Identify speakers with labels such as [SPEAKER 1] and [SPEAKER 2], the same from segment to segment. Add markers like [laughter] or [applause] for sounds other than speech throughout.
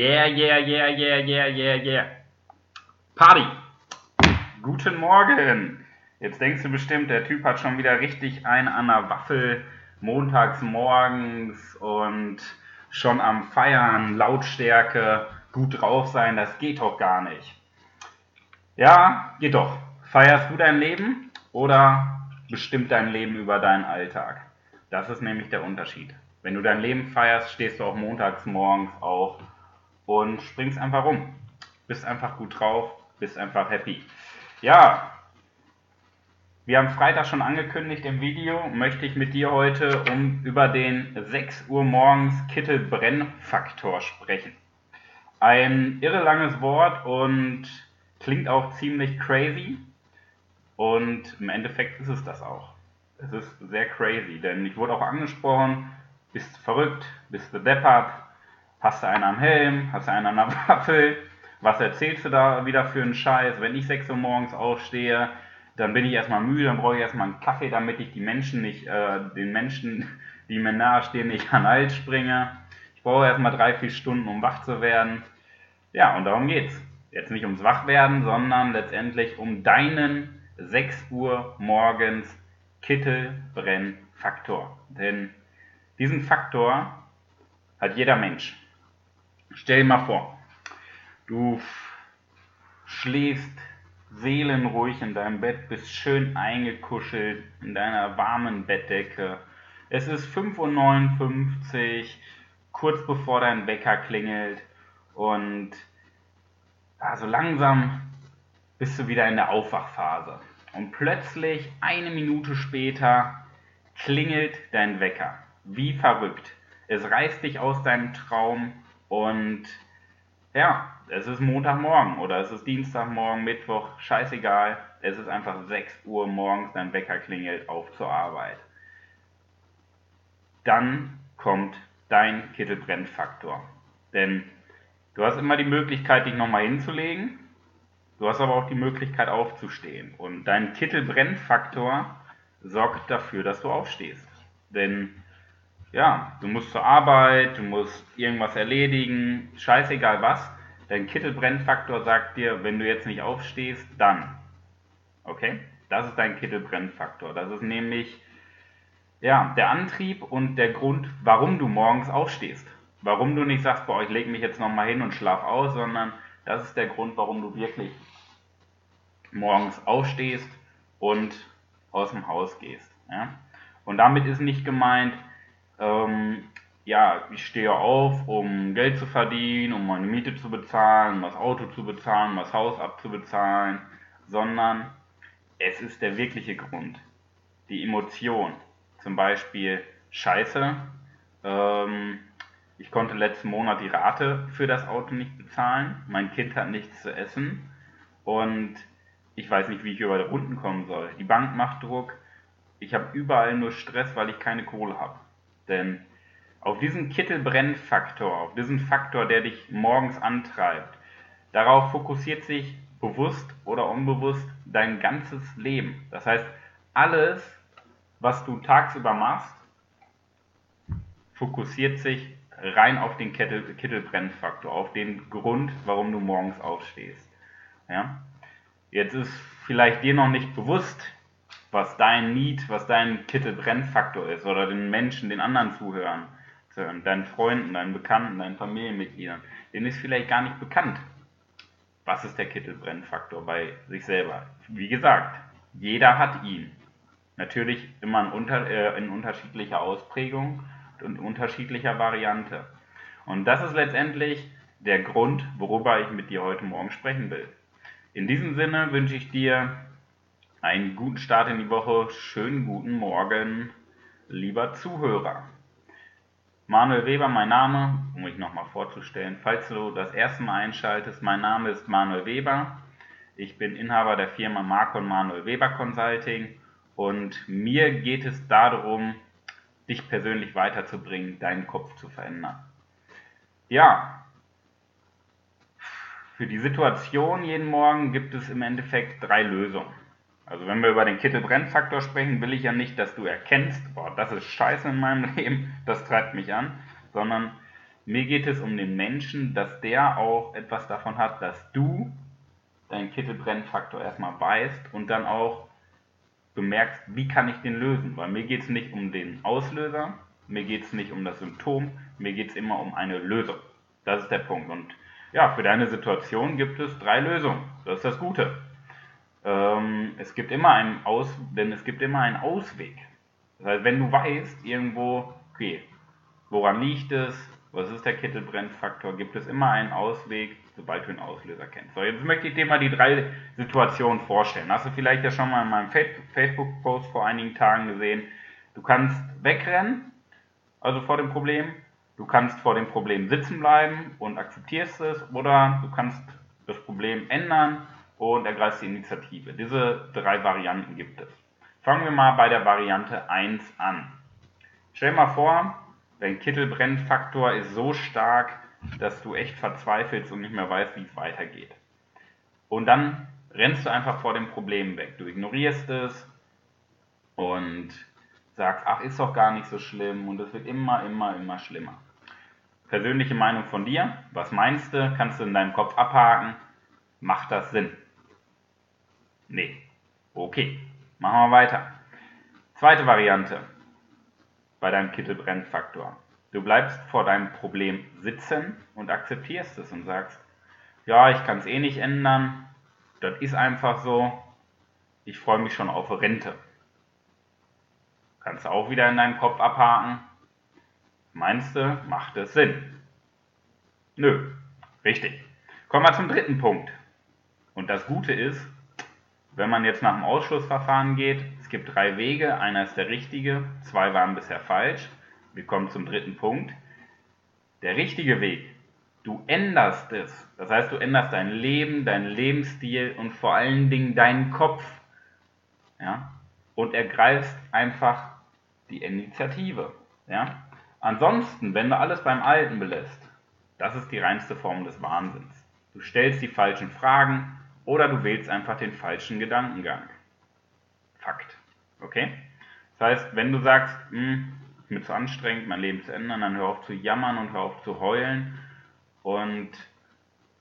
[SPEAKER 1] Yeah, yeah, yeah, yeah, yeah, yeah, yeah. Party! Guten Morgen! Jetzt denkst du bestimmt, der Typ hat schon wieder richtig eine an der Waffel montags morgens und schon am Feiern, Lautstärke, gut drauf sein, das geht doch gar nicht. Ja, geht doch. Feierst du dein Leben oder bestimmt dein Leben über deinen Alltag? Das ist nämlich der Unterschied. Wenn du dein Leben feierst, stehst du auch montags morgens auf und springst einfach rum. Bist einfach gut drauf, bist einfach happy. Ja, wie am Freitag schon angekündigt im Video, möchte ich mit dir heute um über den 6 Uhr morgens Kittelbrennfaktor sprechen. Ein irre langes Wort und klingt auch ziemlich crazy. Und im Endeffekt ist es das auch. Es ist sehr crazy, denn ich wurde auch angesprochen, bist verrückt, bist du deppert, Hast du einen am Helm? Hast du einen an der [laughs] Waffel? Was erzählst du da wieder für einen Scheiß? Wenn ich 6 Uhr morgens aufstehe, dann bin ich erstmal müde, dann brauche ich erstmal einen Kaffee, damit ich die Menschen nicht, äh, den Menschen, [laughs] die mir nahestehen, nicht an den Hals springe. Ich brauche erstmal drei, vier Stunden, um wach zu werden. Ja, und darum geht's. Jetzt nicht ums Wachwerden, sondern letztendlich um deinen 6 Uhr morgens Kittelbrennfaktor. Denn diesen Faktor hat jeder Mensch. Stell dir mal vor, du schläfst seelenruhig in deinem Bett, bist schön eingekuschelt in deiner warmen Bettdecke. Es ist 5.59 Uhr, kurz bevor dein Wecker klingelt und ja, so langsam bist du wieder in der Aufwachphase. Und plötzlich, eine Minute später, klingelt dein Wecker. Wie verrückt. Es reißt dich aus deinem Traum und ja, es ist Montagmorgen oder es ist Dienstagmorgen, Mittwoch, scheißegal. Es ist einfach 6 Uhr morgens, dein Wecker klingelt auf zur Arbeit. Dann kommt dein Kittelbrennfaktor. Denn du hast immer die Möglichkeit, dich nochmal hinzulegen. Du hast aber auch die Möglichkeit aufzustehen. Und dein Kittelbrennfaktor sorgt dafür, dass du aufstehst. Denn ja, du musst zur Arbeit, du musst irgendwas erledigen, scheißegal was. Dein Kittelbrennfaktor sagt dir, wenn du jetzt nicht aufstehst, dann. Okay? Das ist dein Kittelbrennfaktor. Das ist nämlich ja, der Antrieb und der Grund, warum du morgens aufstehst. Warum du nicht sagst, boah, ich lege mich jetzt nochmal hin und schlaf aus, sondern das ist der Grund, warum du wirklich morgens aufstehst und aus dem Haus gehst. Ja? Und damit ist nicht gemeint, ähm, ja, ich stehe auf, um Geld zu verdienen, um meine Miete zu bezahlen, um das Auto zu bezahlen, um das Haus abzubezahlen, sondern es ist der wirkliche Grund, die Emotion. Zum Beispiel Scheiße, ähm, ich konnte letzten Monat die Rate für das Auto nicht bezahlen, mein Kind hat nichts zu essen und ich weiß nicht, wie ich über die Runden kommen soll. Die Bank macht Druck, ich habe überall nur Stress, weil ich keine Kohle habe. Denn auf diesen Kittelbrennfaktor, auf diesen Faktor, der dich morgens antreibt, darauf fokussiert sich bewusst oder unbewusst dein ganzes Leben. Das heißt, alles, was du tagsüber machst, fokussiert sich rein auf den Kittel, Kittelbrennfaktor, auf den Grund, warum du morgens aufstehst. Ja? Jetzt ist vielleicht dir noch nicht bewusst, was dein Need, was dein Kittelbrennfaktor ist oder den Menschen, den anderen Zuhörern, deinen Freunden, deinen Bekannten, deinen Familienmitgliedern, denen ist vielleicht gar nicht bekannt, was ist der Kittelbrennfaktor bei sich selber. Wie gesagt, jeder hat ihn. Natürlich immer äh, in unterschiedlicher Ausprägung und unterschiedlicher Variante. Und das ist letztendlich der Grund, worüber ich mit dir heute Morgen sprechen will. In diesem Sinne wünsche ich dir einen guten Start in die Woche. Schönen guten Morgen, lieber Zuhörer. Manuel Weber, mein Name, um mich nochmal vorzustellen. Falls du das erste Mal einschaltest, mein Name ist Manuel Weber. Ich bin Inhaber der Firma Marco und Manuel Weber Consulting und mir geht es darum, dich persönlich weiterzubringen, deinen Kopf zu verändern. Ja, für die Situation jeden Morgen gibt es im Endeffekt drei Lösungen. Also wenn wir über den Kittelbrennfaktor sprechen, will ich ja nicht, dass du erkennst, boah, das ist scheiße in meinem [laughs] Leben, das treibt mich an, sondern Mir geht es um den Menschen, dass der auch etwas davon hat, dass du deinen Kittelbrennfaktor erstmal weißt und dann auch bemerkst, wie kann ich den lösen. Weil mir geht es nicht um den Auslöser, mir geht es nicht um das Symptom, mir geht es immer um eine Lösung. Das ist der Punkt. Und ja, für deine Situation gibt es drei Lösungen. Das ist das Gute. Ähm, es gibt immer einen Aus, denn es gibt immer einen Ausweg. Das heißt, wenn du weißt, irgendwo, okay, woran liegt es, was ist der Kittelbrennfaktor, gibt es immer einen Ausweg, sobald du den Auslöser kennst. So, jetzt möchte ich dir mal die drei Situationen vorstellen. Hast du vielleicht ja schon mal in meinem Facebook-Post vor einigen Tagen gesehen. Du kannst wegrennen, also vor dem Problem. Du kannst vor dem Problem sitzen bleiben und akzeptierst es oder du kannst das Problem ändern und ergreifst die Initiative. Diese drei Varianten gibt es. Fangen wir mal bei der Variante 1 an. Stell dir mal vor, dein Kittelbrennfaktor ist so stark, dass du echt verzweifelst und nicht mehr weißt, wie es weitergeht. Und dann rennst du einfach vor dem Problem weg. Du ignorierst es und sagst, ach, ist doch gar nicht so schlimm und es wird immer, immer, immer schlimmer. Persönliche Meinung von dir, was meinst du? Kannst du in deinem Kopf abhaken? Macht das Sinn? Nee. Okay, machen wir weiter. Zweite Variante bei deinem Kittelbrennfaktor. Du bleibst vor deinem Problem sitzen und akzeptierst es und sagst, ja, ich kann es eh nicht ändern, das ist einfach so, ich freue mich schon auf Rente. Kannst du auch wieder in deinem Kopf abhaken. Meinst du, macht es Sinn? Nö, richtig. Kommen wir zum dritten Punkt. Und das Gute ist, wenn man jetzt nach dem Ausschlussverfahren geht, es gibt drei Wege, einer ist der richtige, zwei waren bisher falsch. Wir kommen zum dritten Punkt. Der richtige Weg, du änderst es. Das heißt, du änderst dein Leben, deinen Lebensstil und vor allen Dingen deinen Kopf. Ja? Und ergreifst einfach die Initiative. Ja? Ansonsten, wenn du alles beim Alten belässt, das ist die reinste Form des Wahnsinns. Du stellst die falschen Fragen oder du wählst einfach den falschen Gedankengang. Fakt. Okay? Das heißt, wenn du sagst, hm, ist mir zu anstrengend, mein Leben zu ändern, dann hör auf zu jammern und hör auf zu heulen und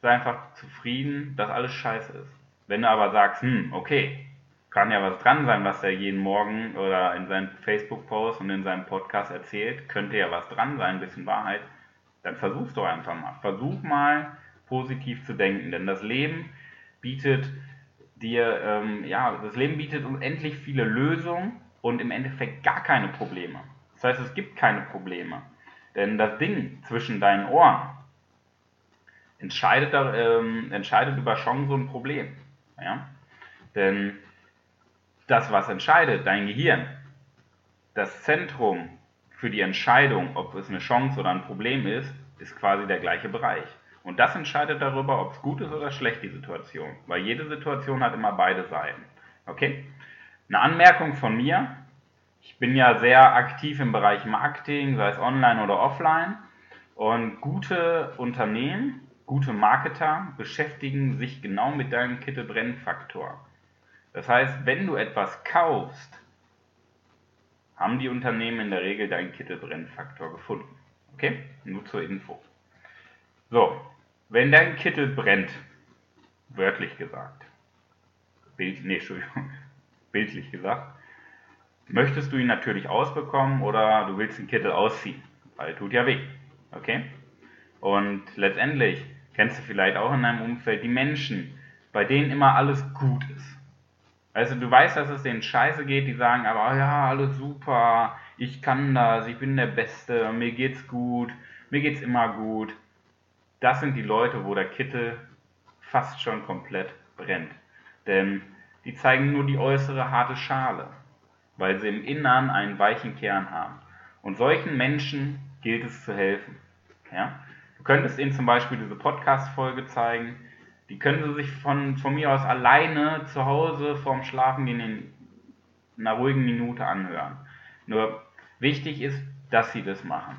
[SPEAKER 1] sei einfach zufrieden, dass alles scheiße ist. Wenn du aber sagst, hm, okay, kann ja was dran sein, was er jeden Morgen oder in seinen Facebook-Post und in seinem Podcast erzählt, könnte ja was dran sein, ein bisschen Wahrheit, dann versuch's doch einfach mal. Versuch mal positiv zu denken, denn das Leben bietet dir, ähm, ja, das Leben bietet unendlich viele Lösungen und im Endeffekt gar keine Probleme. Das heißt, es gibt keine Probleme. Denn das Ding zwischen deinen Ohren entscheidet, ähm, entscheidet über Chancen und Problem. Ja? Denn das, was entscheidet, dein Gehirn, das Zentrum für die Entscheidung, ob es eine Chance oder ein Problem ist, ist quasi der gleiche Bereich. Und das entscheidet darüber, ob es gut ist oder schlecht, die Situation. Weil jede Situation hat immer beide Seiten. Okay? Eine Anmerkung von mir. Ich bin ja sehr aktiv im Bereich Marketing, sei es online oder offline. Und gute Unternehmen, gute Marketer beschäftigen sich genau mit deinem Kittelbrennfaktor. Das heißt, wenn du etwas kaufst, haben die Unternehmen in der Regel deinen Kittelbrennfaktor gefunden. Okay? Nur zur Info. So, wenn dein Kittel brennt, wörtlich gesagt, Bild, nee, Entschuldigung, [laughs] bildlich gesagt, möchtest du ihn natürlich ausbekommen oder du willst den Kittel ausziehen, weil tut ja weh. Okay? Und letztendlich kennst du vielleicht auch in deinem Umfeld die Menschen, bei denen immer alles gut ist. Also du weißt, dass es denen scheiße geht, die sagen aber, oh ja, alles super, ich kann das, ich bin der Beste, mir geht's gut, mir geht's immer gut. Das sind die Leute, wo der Kittel fast schon komplett brennt. Denn die zeigen nur die äußere harte Schale, weil sie im Innern einen weichen Kern haben. Und solchen Menschen gilt es zu helfen. Ja? Du könntest ihnen zum Beispiel diese Podcast-Folge zeigen, die können sie sich von, von mir aus alleine zu Hause vorm Schlafen in einer ruhigen Minute anhören. Nur wichtig ist, dass sie das machen.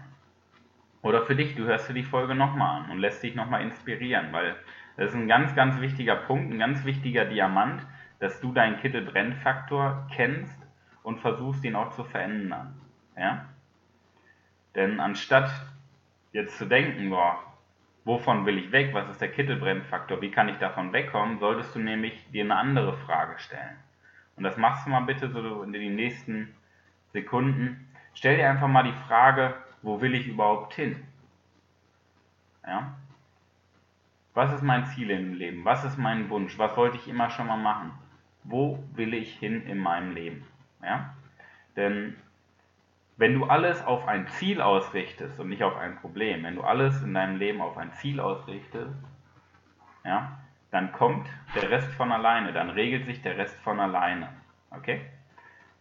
[SPEAKER 1] Oder für dich, du hörst dir die Folge nochmal an und lässt dich nochmal inspirieren, weil das ist ein ganz, ganz wichtiger Punkt, ein ganz wichtiger Diamant, dass du deinen Kittelbrennfaktor kennst und versuchst, ihn auch zu verändern. Ja? Denn anstatt jetzt zu denken, boah, wovon will ich weg, was ist der Kittelbrennfaktor, wie kann ich davon wegkommen, solltest du nämlich dir eine andere Frage stellen. Und das machst du mal bitte so in den nächsten Sekunden. Stell dir einfach mal die Frage, wo will ich überhaupt hin? Ja? Was ist mein Ziel im Leben? Was ist mein Wunsch? Was wollte ich immer schon mal machen? Wo will ich hin in meinem Leben? Ja? Denn wenn du alles auf ein Ziel ausrichtest und nicht auf ein Problem, wenn du alles in deinem Leben auf ein Ziel ausrichtest, ja, dann kommt der Rest von alleine, dann regelt sich der Rest von alleine. Okay?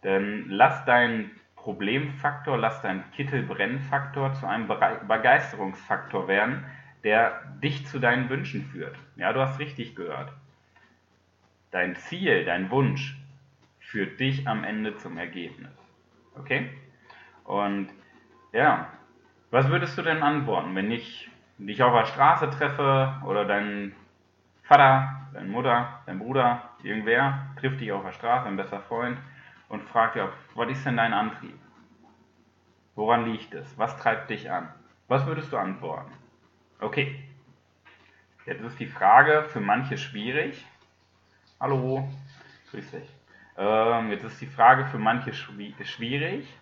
[SPEAKER 1] Denn lass deinen Problemfaktor, lass deinen Kittelbrennfaktor zu einem Begeisterungsfaktor werden, der dich zu deinen Wünschen führt. Ja, du hast richtig gehört. Dein Ziel, dein Wunsch führt dich am Ende zum Ergebnis. Okay? Und ja, was würdest du denn antworten, wenn ich dich auf der Straße treffe oder dein Vater, deine Mutter, dein Bruder, irgendwer trifft dich auf der Straße, ein bester Freund und fragt dich, was ist denn dein Antrieb? Woran liegt es? Was treibt dich an? Was würdest du antworten? Okay, jetzt ist die Frage für manche schwierig. Hallo, grüß dich. Ähm, jetzt ist die Frage für manche schwierig,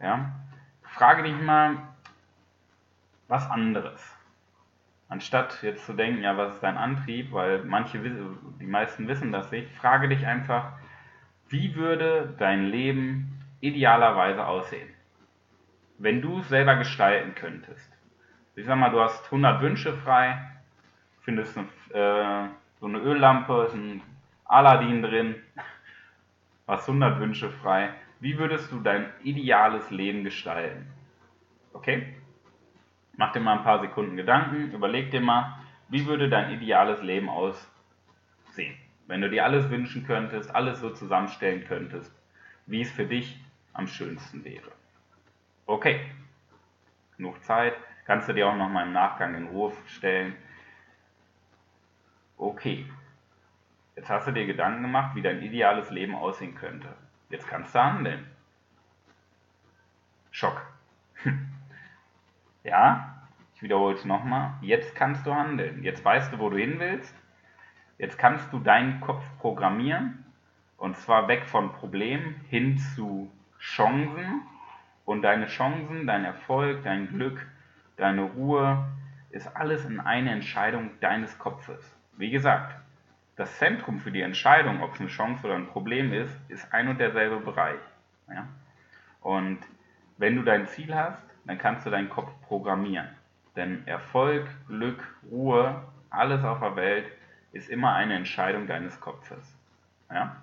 [SPEAKER 1] ja? Frage dich mal was anderes. Anstatt jetzt zu denken, ja, was ist dein Antrieb, weil manche, die meisten wissen das nicht, frage dich einfach, wie würde dein Leben idealerweise aussehen, wenn du es selber gestalten könntest. Ich sag mal, du hast 100 Wünsche frei, findest eine, äh, so eine Öllampe, ist ein Aladdin drin, [laughs] hast 100 Wünsche frei wie würdest du dein ideales Leben gestalten? Okay? Mach dir mal ein paar Sekunden Gedanken, überleg dir mal, wie würde dein ideales Leben aussehen? Wenn du dir alles wünschen könntest, alles so zusammenstellen könntest, wie es für dich am schönsten wäre. Okay, genug Zeit, kannst du dir auch noch mal im Nachgang in Ruhe stellen. Okay, jetzt hast du dir Gedanken gemacht, wie dein ideales Leben aussehen könnte. Jetzt kannst du handeln. Schock. [laughs] ja, ich wiederhole es nochmal. Jetzt kannst du handeln. Jetzt weißt du, wo du hin willst. Jetzt kannst du deinen Kopf programmieren. Und zwar weg von Problemen hin zu Chancen. Und deine Chancen, dein Erfolg, dein Glück, deine Ruhe, ist alles in eine Entscheidung deines Kopfes. Wie gesagt, das Zentrum für die Entscheidung, ob es eine Chance oder ein Problem ist, ist ein und derselbe Bereich. Ja? Und wenn du dein Ziel hast, dann kannst du deinen Kopf programmieren. Denn Erfolg, Glück, Ruhe, alles auf der Welt ist immer eine Entscheidung deines Kopfes. Ja?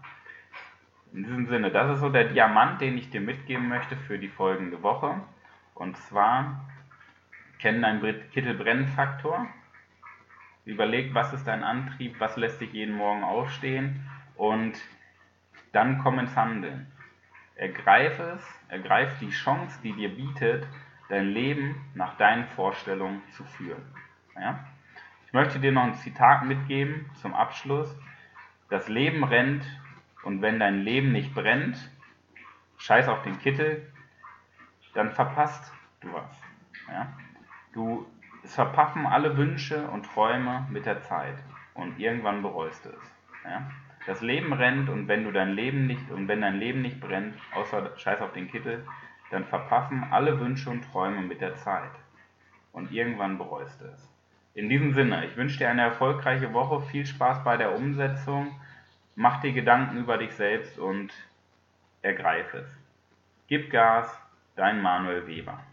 [SPEAKER 1] In diesem Sinne, das ist so der Diamant, den ich dir mitgeben möchte für die folgende Woche. Und zwar, kennen deinen Kittelbrennfaktor. Überleg, was ist dein Antrieb, was lässt dich jeden Morgen aufstehen und dann komm ins Handeln. Ergreif es, ergreif die Chance, die dir bietet, dein Leben nach deinen Vorstellungen zu führen. Ja? Ich möchte dir noch ein Zitat mitgeben zum Abschluss. Das Leben rennt und wenn dein Leben nicht brennt, scheiß auf den Kittel, dann verpasst du was. Ja? Du es verpaffen alle Wünsche und Träume mit der Zeit und irgendwann bereust du es. Ja? Das Leben rennt und wenn du dein Leben nicht und wenn dein Leben nicht brennt, außer Scheiß auf den Kittel, dann verpaffen alle Wünsche und Träume mit der Zeit und irgendwann bereust du es. In diesem Sinne, ich wünsche dir eine erfolgreiche Woche, viel Spaß bei der Umsetzung, mach dir Gedanken über dich selbst und ergreif es. Gib Gas, dein Manuel Weber.